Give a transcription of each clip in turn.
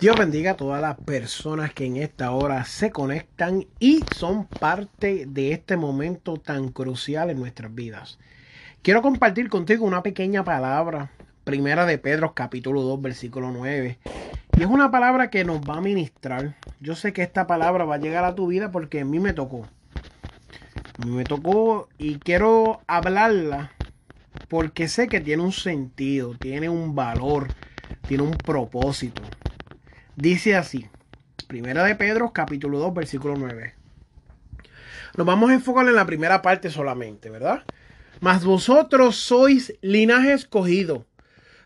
Dios bendiga a todas las personas que en esta hora se conectan y son parte de este momento tan crucial en nuestras vidas. Quiero compartir contigo una pequeña palabra, primera de Pedro capítulo 2 versículo 9. Y es una palabra que nos va a ministrar. Yo sé que esta palabra va a llegar a tu vida porque a mí me tocó. A mí me tocó y quiero hablarla porque sé que tiene un sentido, tiene un valor, tiene un propósito. Dice así, Primera de Pedro, capítulo 2, versículo 9. Nos vamos a enfocar en la primera parte solamente, ¿verdad? Mas vosotros sois linaje escogido,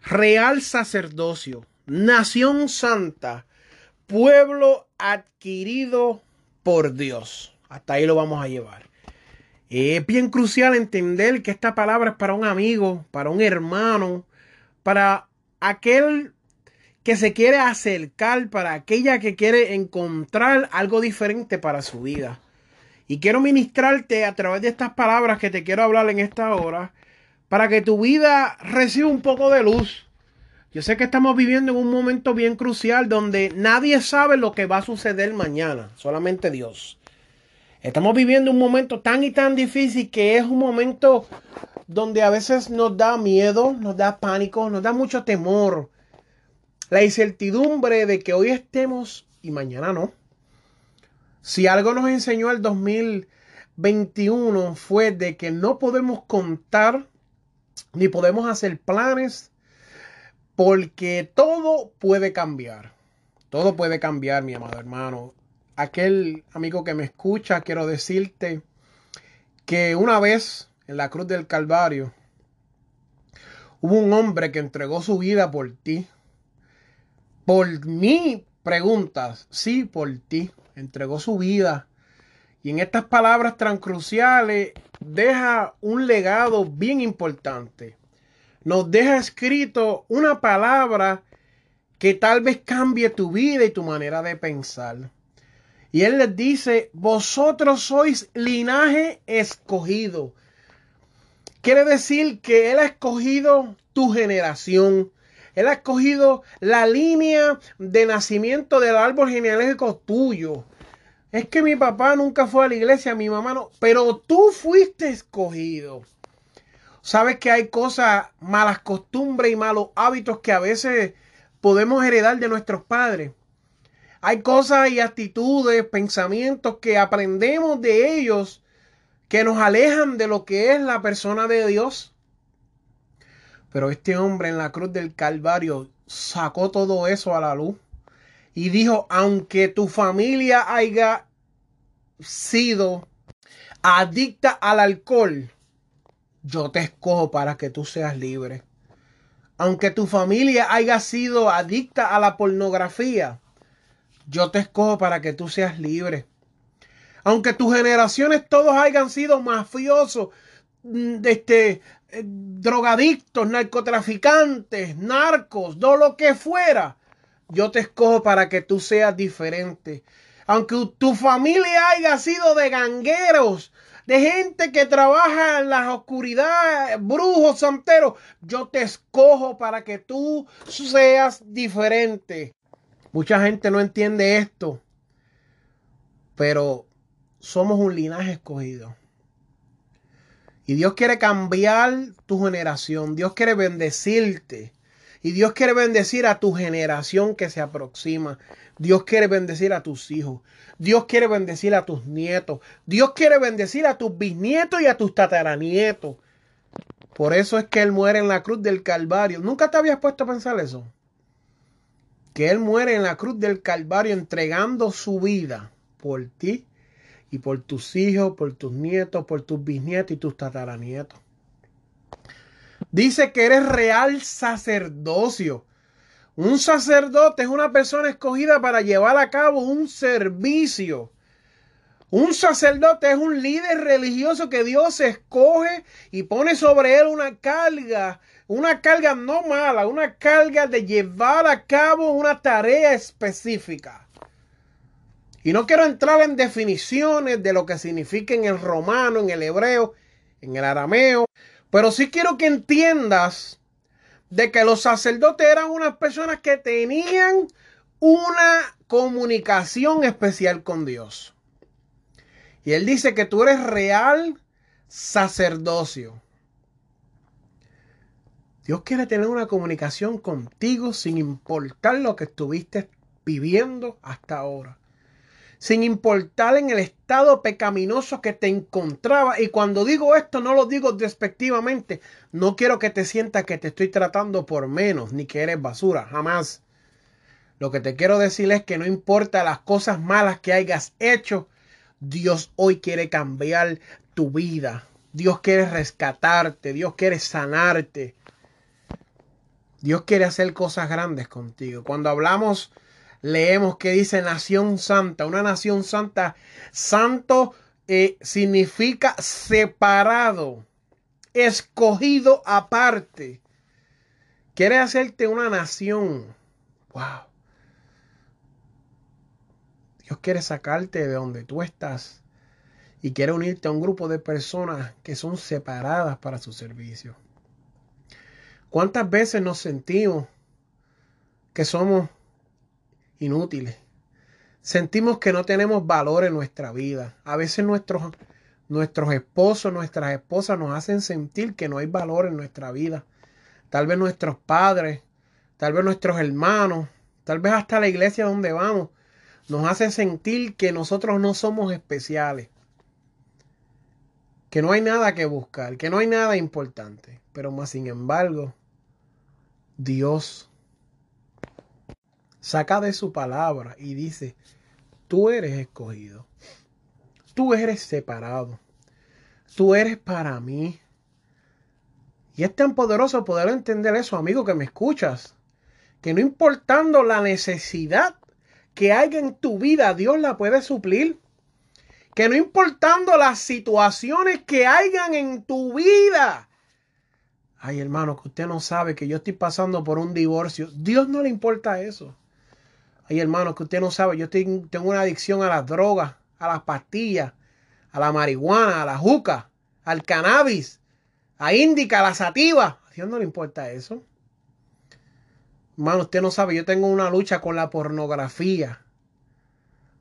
real sacerdocio, nación santa, pueblo adquirido por Dios. Hasta ahí lo vamos a llevar. Es bien crucial entender que esta palabra es para un amigo, para un hermano, para aquel que se quiere acercar, para aquella que quiere encontrar algo diferente para su vida. Y quiero ministrarte a través de estas palabras que te quiero hablar en esta hora, para que tu vida reciba un poco de luz. Yo sé que estamos viviendo en un momento bien crucial donde nadie sabe lo que va a suceder mañana, solamente Dios. Estamos viviendo un momento tan y tan difícil que es un momento donde a veces nos da miedo, nos da pánico, nos da mucho temor la incertidumbre de que hoy estemos y mañana no. Si algo nos enseñó el 2021 fue de que no podemos contar ni podemos hacer planes porque todo puede cambiar. Todo puede cambiar, mi amado hermano. Aquel amigo que me escucha, quiero decirte que una vez en la cruz del Calvario hubo un hombre que entregó su vida por ti por mí preguntas, sí, por ti, entregó su vida. Y en estas palabras tan cruciales deja un legado bien importante. Nos deja escrito una palabra que tal vez cambie tu vida y tu manera de pensar. Y él les dice, vosotros sois linaje escogido. Quiere decir que él ha escogido tu generación, él ha escogido la línea de nacimiento del árbol genealógico tuyo. Es que mi papá nunca fue a la iglesia, mi mamá no, pero tú fuiste escogido. Sabes que hay cosas, malas costumbres y malos hábitos que a veces podemos heredar de nuestros padres. Hay cosas y actitudes, pensamientos que aprendemos de ellos que nos alejan de lo que es la persona de Dios. Pero este hombre en la cruz del Calvario sacó todo eso a la luz y dijo, aunque tu familia haya sido adicta al alcohol, yo te escojo para que tú seas libre. Aunque tu familia haya sido adicta a la pornografía, yo te escojo para que tú seas libre. Aunque tus generaciones todos hayan sido mafiosos, mm, este, eh, drogadictos, narcotraficantes, narcos, todo lo que fuera, yo te escojo para que tú seas diferente. Aunque tu familia haya sido de gangueros, de gente que trabaja en la oscuridad, brujos, santeros, yo te escojo para que tú seas diferente. Mucha gente no entiende esto, pero somos un linaje escogido. Y Dios quiere cambiar tu generación. Dios quiere bendecirte. Y Dios quiere bendecir a tu generación que se aproxima. Dios quiere bendecir a tus hijos. Dios quiere bendecir a tus nietos. Dios quiere bendecir a tus bisnietos y a tus tataranietos. Por eso es que Él muere en la cruz del Calvario. ¿Nunca te habías puesto a pensar eso? Que Él muere en la cruz del Calvario entregando su vida por ti y por tus hijos, por tus nietos, por tus bisnietos y tus tataranietos. Dice que eres real sacerdocio. Un sacerdote es una persona escogida para llevar a cabo un servicio. Un sacerdote es un líder religioso que Dios escoge y pone sobre él una carga, una carga no mala, una carga de llevar a cabo una tarea específica. Y no quiero entrar en definiciones de lo que significa en el romano, en el hebreo, en el arameo, pero sí quiero que entiendas de que los sacerdotes eran unas personas que tenían una comunicación especial con Dios. Y él dice que tú eres real sacerdocio. Dios quiere tener una comunicación contigo sin importar lo que estuviste viviendo hasta ahora sin importar en el estado pecaminoso que te encontraba. Y cuando digo esto, no lo digo despectivamente. No quiero que te sientas que te estoy tratando por menos, ni que eres basura, jamás. Lo que te quiero decir es que no importa las cosas malas que hayas hecho, Dios hoy quiere cambiar tu vida. Dios quiere rescatarte, Dios quiere sanarte. Dios quiere hacer cosas grandes contigo. Cuando hablamos leemos que dice nación santa. Una nación santa. Santo eh, significa separado, escogido aparte. Quiere hacerte una nación. Wow. Dios quiere sacarte de donde tú estás y quiere unirte a un grupo de personas que son separadas para su servicio. ¿Cuántas veces nos sentimos que somos inútiles. Sentimos que no tenemos valor en nuestra vida. A veces nuestros, nuestros esposos, nuestras esposas nos hacen sentir que no hay valor en nuestra vida. Tal vez nuestros padres, tal vez nuestros hermanos, tal vez hasta la iglesia donde vamos, nos hace sentir que nosotros no somos especiales. Que no hay nada que buscar, que no hay nada importante. Pero más sin embargo, Dios saca de su palabra y dice, tú eres escogido, tú eres separado, tú eres para mí. Y es tan poderoso poder entender eso, amigo, que me escuchas, que no importando la necesidad que haya en tu vida, Dios la puede suplir. Que no importando las situaciones que hayan en tu vida, Ay, hermano, que usted no sabe que yo estoy pasando por un divorcio. Dios no le importa eso. Ay, hermano, que usted no sabe, yo tengo una adicción a las drogas, a las pastillas, a la marihuana, a la juca, al cannabis, a índica, a la sativa. A Dios no le importa eso. Hermano, usted no sabe, yo tengo una lucha con la pornografía.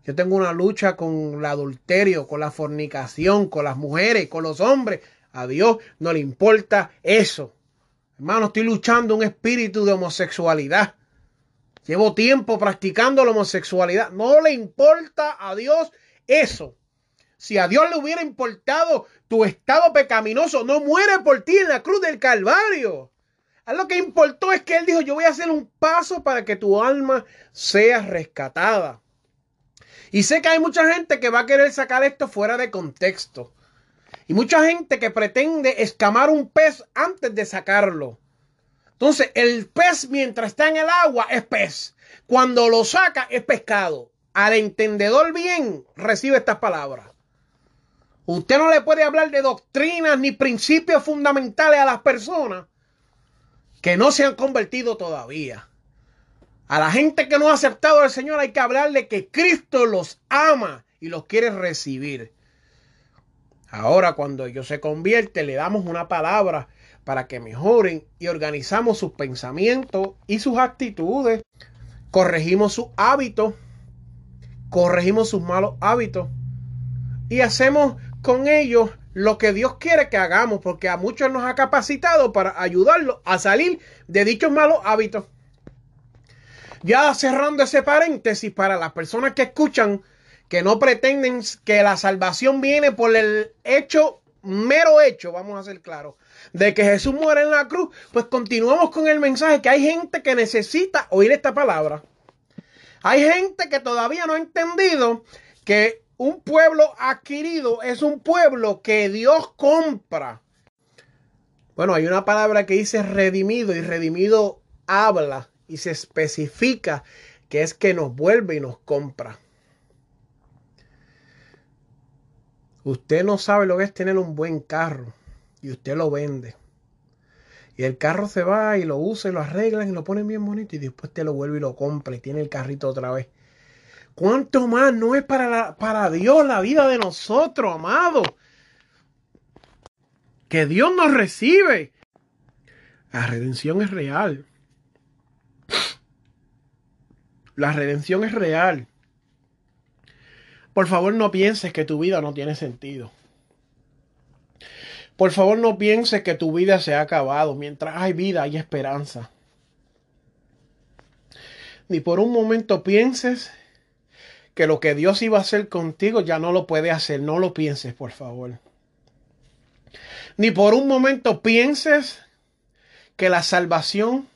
Yo tengo una lucha con el adulterio, con la fornicación, con las mujeres, con los hombres. A Dios no le importa eso. Hermano, estoy luchando un espíritu de homosexualidad. Llevo tiempo practicando la homosexualidad. No le importa a Dios eso. Si a Dios le hubiera importado tu estado pecaminoso, no muere por ti en la cruz del Calvario. A lo que importó es que Él dijo, yo voy a hacer un paso para que tu alma sea rescatada. Y sé que hay mucha gente que va a querer sacar esto fuera de contexto. Y mucha gente que pretende escamar un pez antes de sacarlo. Entonces, el pez mientras está en el agua es pez. Cuando lo saca es pescado. Al entendedor bien recibe estas palabras. Usted no le puede hablar de doctrinas ni principios fundamentales a las personas que no se han convertido todavía. A la gente que no ha aceptado al Señor hay que hablarle que Cristo los ama y los quiere recibir. Ahora cuando ellos se convierten le damos una palabra para que mejoren y organizamos sus pensamientos y sus actitudes. Corregimos sus hábitos, corregimos sus malos hábitos y hacemos con ellos lo que Dios quiere que hagamos, porque a muchos nos ha capacitado para ayudarlos a salir de dichos malos hábitos. Ya cerrando ese paréntesis para las personas que escuchan que no pretenden que la salvación viene por el hecho, mero hecho, vamos a ser claros, de que Jesús muere en la cruz, pues continuamos con el mensaje que hay gente que necesita oír esta palabra. Hay gente que todavía no ha entendido que un pueblo adquirido es un pueblo que Dios compra. Bueno, hay una palabra que dice redimido y redimido habla y se especifica que es que nos vuelve y nos compra. Usted no sabe lo que es tener un buen carro y usted lo vende. Y el carro se va y lo usa y lo arreglan y lo ponen bien bonito y después te lo vuelve y lo compra y tiene el carrito otra vez. ¿Cuánto más no es para, para Dios la vida de nosotros, amado? Que Dios nos recibe. La redención es real. La redención es real. Por favor, no pienses que tu vida no tiene sentido. Por favor, no pienses que tu vida se ha acabado. Mientras hay vida, hay esperanza. Ni por un momento pienses que lo que Dios iba a hacer contigo ya no lo puede hacer. No lo pienses, por favor. Ni por un momento pienses que la salvación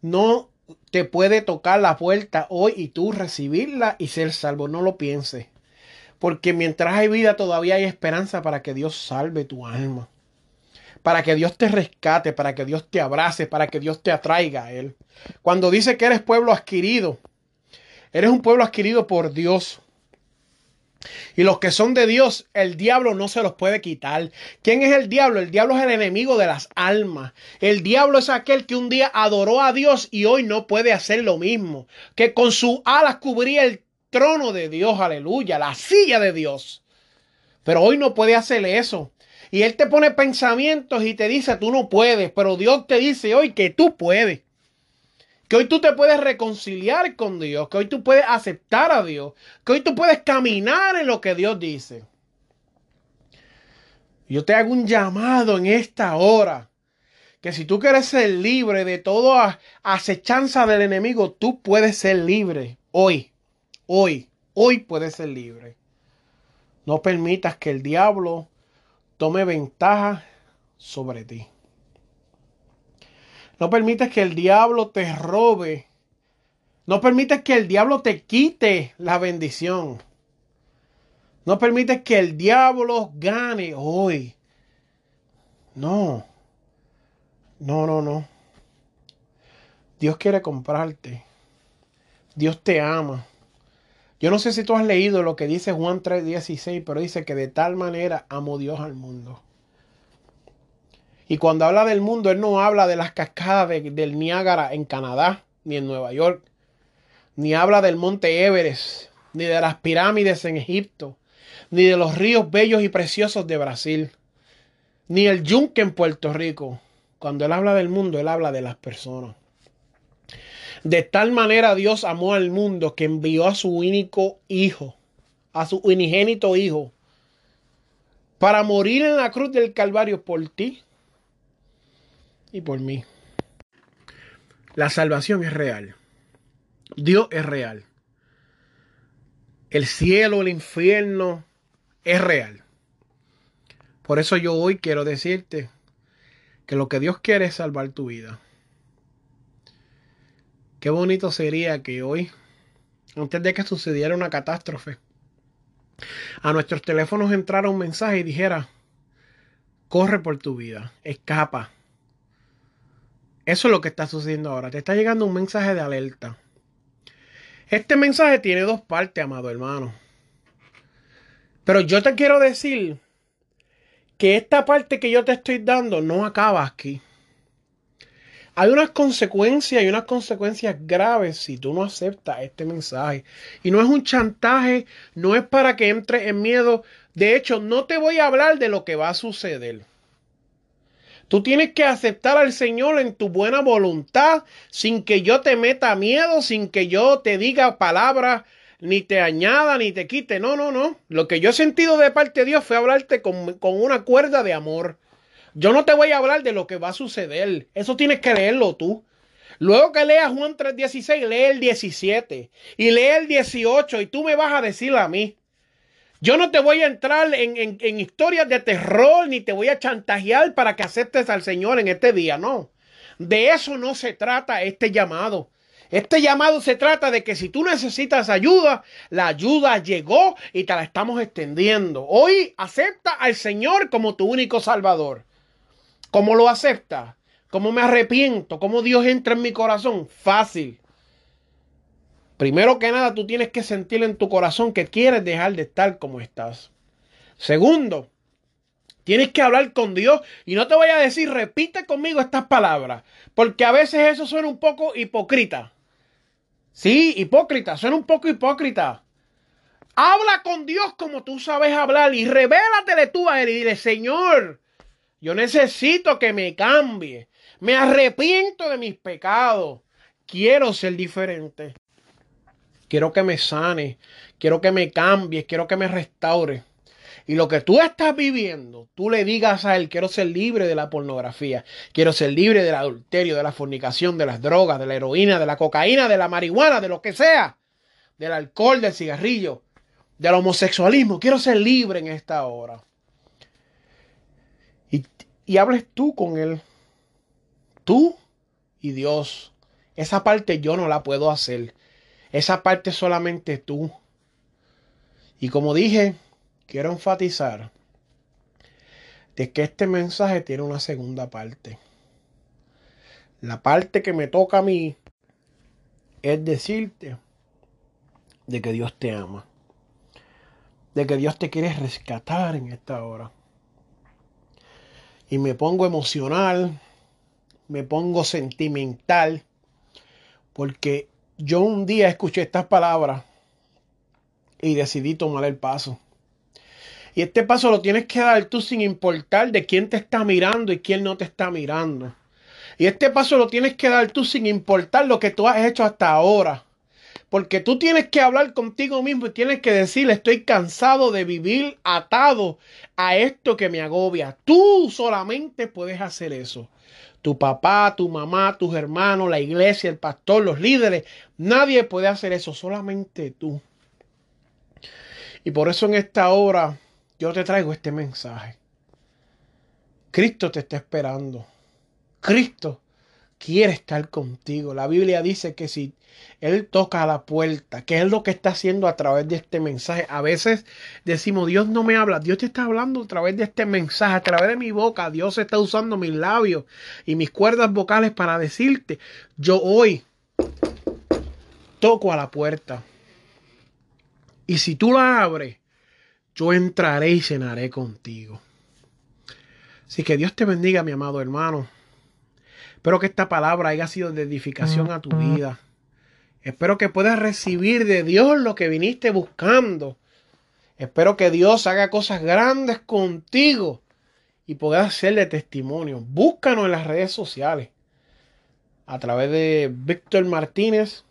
no te puede tocar la puerta hoy y tú recibirla y ser salvo. No lo pienses. Porque mientras hay vida todavía hay esperanza para que Dios salve tu alma. Para que Dios te rescate, para que Dios te abrace, para que Dios te atraiga a Él. Cuando dice que eres pueblo adquirido, eres un pueblo adquirido por Dios. Y los que son de Dios, el diablo no se los puede quitar. ¿Quién es el diablo? El diablo es el enemigo de las almas. El diablo es aquel que un día adoró a Dios y hoy no puede hacer lo mismo. Que con sus alas cubría el trono de Dios, aleluya, la silla de Dios. Pero hoy no puede hacer eso. Y Él te pone pensamientos y te dice, tú no puedes, pero Dios te dice hoy que tú puedes. Que hoy tú te puedes reconciliar con Dios, que hoy tú puedes aceptar a Dios, que hoy tú puedes caminar en lo que Dios dice. Yo te hago un llamado en esta hora, que si tú quieres ser libre de toda acechanza del enemigo, tú puedes ser libre hoy, hoy, hoy puedes ser libre. No permitas que el diablo tome ventaja sobre ti. No permites que el diablo te robe. No permites que el diablo te quite la bendición. No permites que el diablo gane hoy. No. No, no, no. Dios quiere comprarte. Dios te ama. Yo no sé si tú has leído lo que dice Juan 3:16, pero dice que de tal manera amó Dios al mundo y cuando habla del mundo, él no habla de las cascadas del Niágara en Canadá, ni en Nueva York, ni habla del monte Everest, ni de las pirámides en Egipto, ni de los ríos bellos y preciosos de Brasil, ni el yunque en Puerto Rico. Cuando él habla del mundo, él habla de las personas. De tal manera Dios amó al mundo que envió a su único hijo, a su unigénito hijo, para morir en la cruz del Calvario por ti y por mí. La salvación es real. Dios es real. El cielo, el infierno es real. Por eso yo hoy quiero decirte que lo que Dios quiere es salvar tu vida. Qué bonito sería que hoy, antes de que sucediera una catástrofe, a nuestros teléfonos entrara un mensaje y dijera, corre por tu vida, escapa, eso es lo que está sucediendo ahora. Te está llegando un mensaje de alerta. Este mensaje tiene dos partes, amado hermano. Pero yo te quiero decir que esta parte que yo te estoy dando no acaba aquí. Hay unas consecuencias y unas consecuencias graves si tú no aceptas este mensaje. Y no es un chantaje, no es para que entres en miedo. De hecho, no te voy a hablar de lo que va a suceder. Tú tienes que aceptar al Señor en tu buena voluntad, sin que yo te meta miedo, sin que yo te diga palabras ni te añada, ni te quite. No, no, no. Lo que yo he sentido de parte de Dios fue hablarte con, con una cuerda de amor. Yo no te voy a hablar de lo que va a suceder. Eso tienes que leerlo tú. Luego que leas Juan 3:16, lee el 17 y lee el 18 y tú me vas a decir a mí. Yo no te voy a entrar en, en, historias de terror ni te voy a chantajear para que aceptes al Señor en este día, no. De eso no se trata este llamado. Este llamado se trata de que si tú necesitas ayuda, la ayuda llegó y te la estamos extendiendo. Hoy acepta al Señor como tu único Salvador. ¿Cómo lo acepta? ¿Cómo me arrepiento? ¿Cómo Dios entra en mi corazón? Fácil. Primero que nada, tú tienes que sentir en tu corazón que quieres dejar de estar como estás. Segundo, tienes que hablar con Dios y no te voy a decir, repite conmigo estas palabras, porque a veces eso suena un poco hipócrita. Sí, hipócrita, suena un poco hipócrita. Habla con Dios como tú sabes hablar y revélatele tú a Él y dile, Señor, yo necesito que me cambie. Me arrepiento de mis pecados. Quiero ser diferente. Quiero que me sane. Quiero que me cambie. Quiero que me restaure. Y lo que tú estás viviendo, tú le digas a él, quiero ser libre de la pornografía, quiero ser libre del adulterio, de la fornicación, de las drogas, de la heroína, de la cocaína, de la marihuana, de lo que sea, del alcohol, del cigarrillo, del homosexualismo, quiero ser libre en esta hora. Y, y hables tú con él, tú y Dios. Esa parte yo no la puedo hacer. Esa parte solamente tú. Y como dije, quiero enfatizar de que este mensaje tiene una segunda parte. La parte que me toca a mí es decirte de que Dios te ama. De que Dios te quiere rescatar en esta hora. Y me pongo emocional, me pongo sentimental, porque yo un día escuché estas palabras y decidí tomar el paso. Y este paso lo tienes que dar tú sin importar de quién te está mirando y quién no te está mirando. Y este paso lo tienes que dar tú sin importar lo que tú has hecho hasta ahora. Porque tú tienes que hablar contigo mismo y tienes que decir, estoy cansado de vivir atado a esto que me agobia. Tú solamente puedes hacer eso tu papá, tu mamá, tus hermanos, la iglesia, el pastor, los líderes. Nadie puede hacer eso, solamente tú. Y por eso en esta hora yo te traigo este mensaje. Cristo te está esperando. Cristo quiere estar contigo. La Biblia dice que si Él toca a la puerta, que es lo que está haciendo a través de este mensaje. A veces decimos, Dios no me habla, Dios te está hablando a través de este mensaje, a través de mi boca. Dios está usando mis labios y mis cuerdas vocales para decirte, yo hoy toco a la puerta. Y si tú la abres, yo entraré y cenaré contigo. Así que Dios te bendiga, mi amado hermano. Espero que esta palabra haya sido de edificación a tu vida. Espero que puedas recibir de Dios lo que viniste buscando. Espero que Dios haga cosas grandes contigo y puedas hacerle testimonio. Búscanos en las redes sociales a través de Víctor Martínez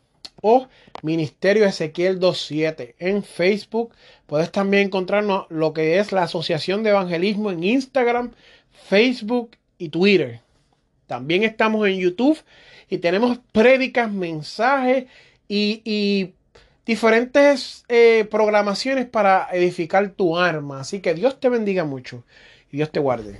o Ministerio Ezequiel 27 en Facebook. Puedes también encontrarnos lo que es la Asociación de Evangelismo en Instagram, Facebook y Twitter. También estamos en YouTube y tenemos prédicas, mensajes y, diferentes eh, programaciones para edificar tu arma. Así que Dios te bendiga mucho y Dios te guarde.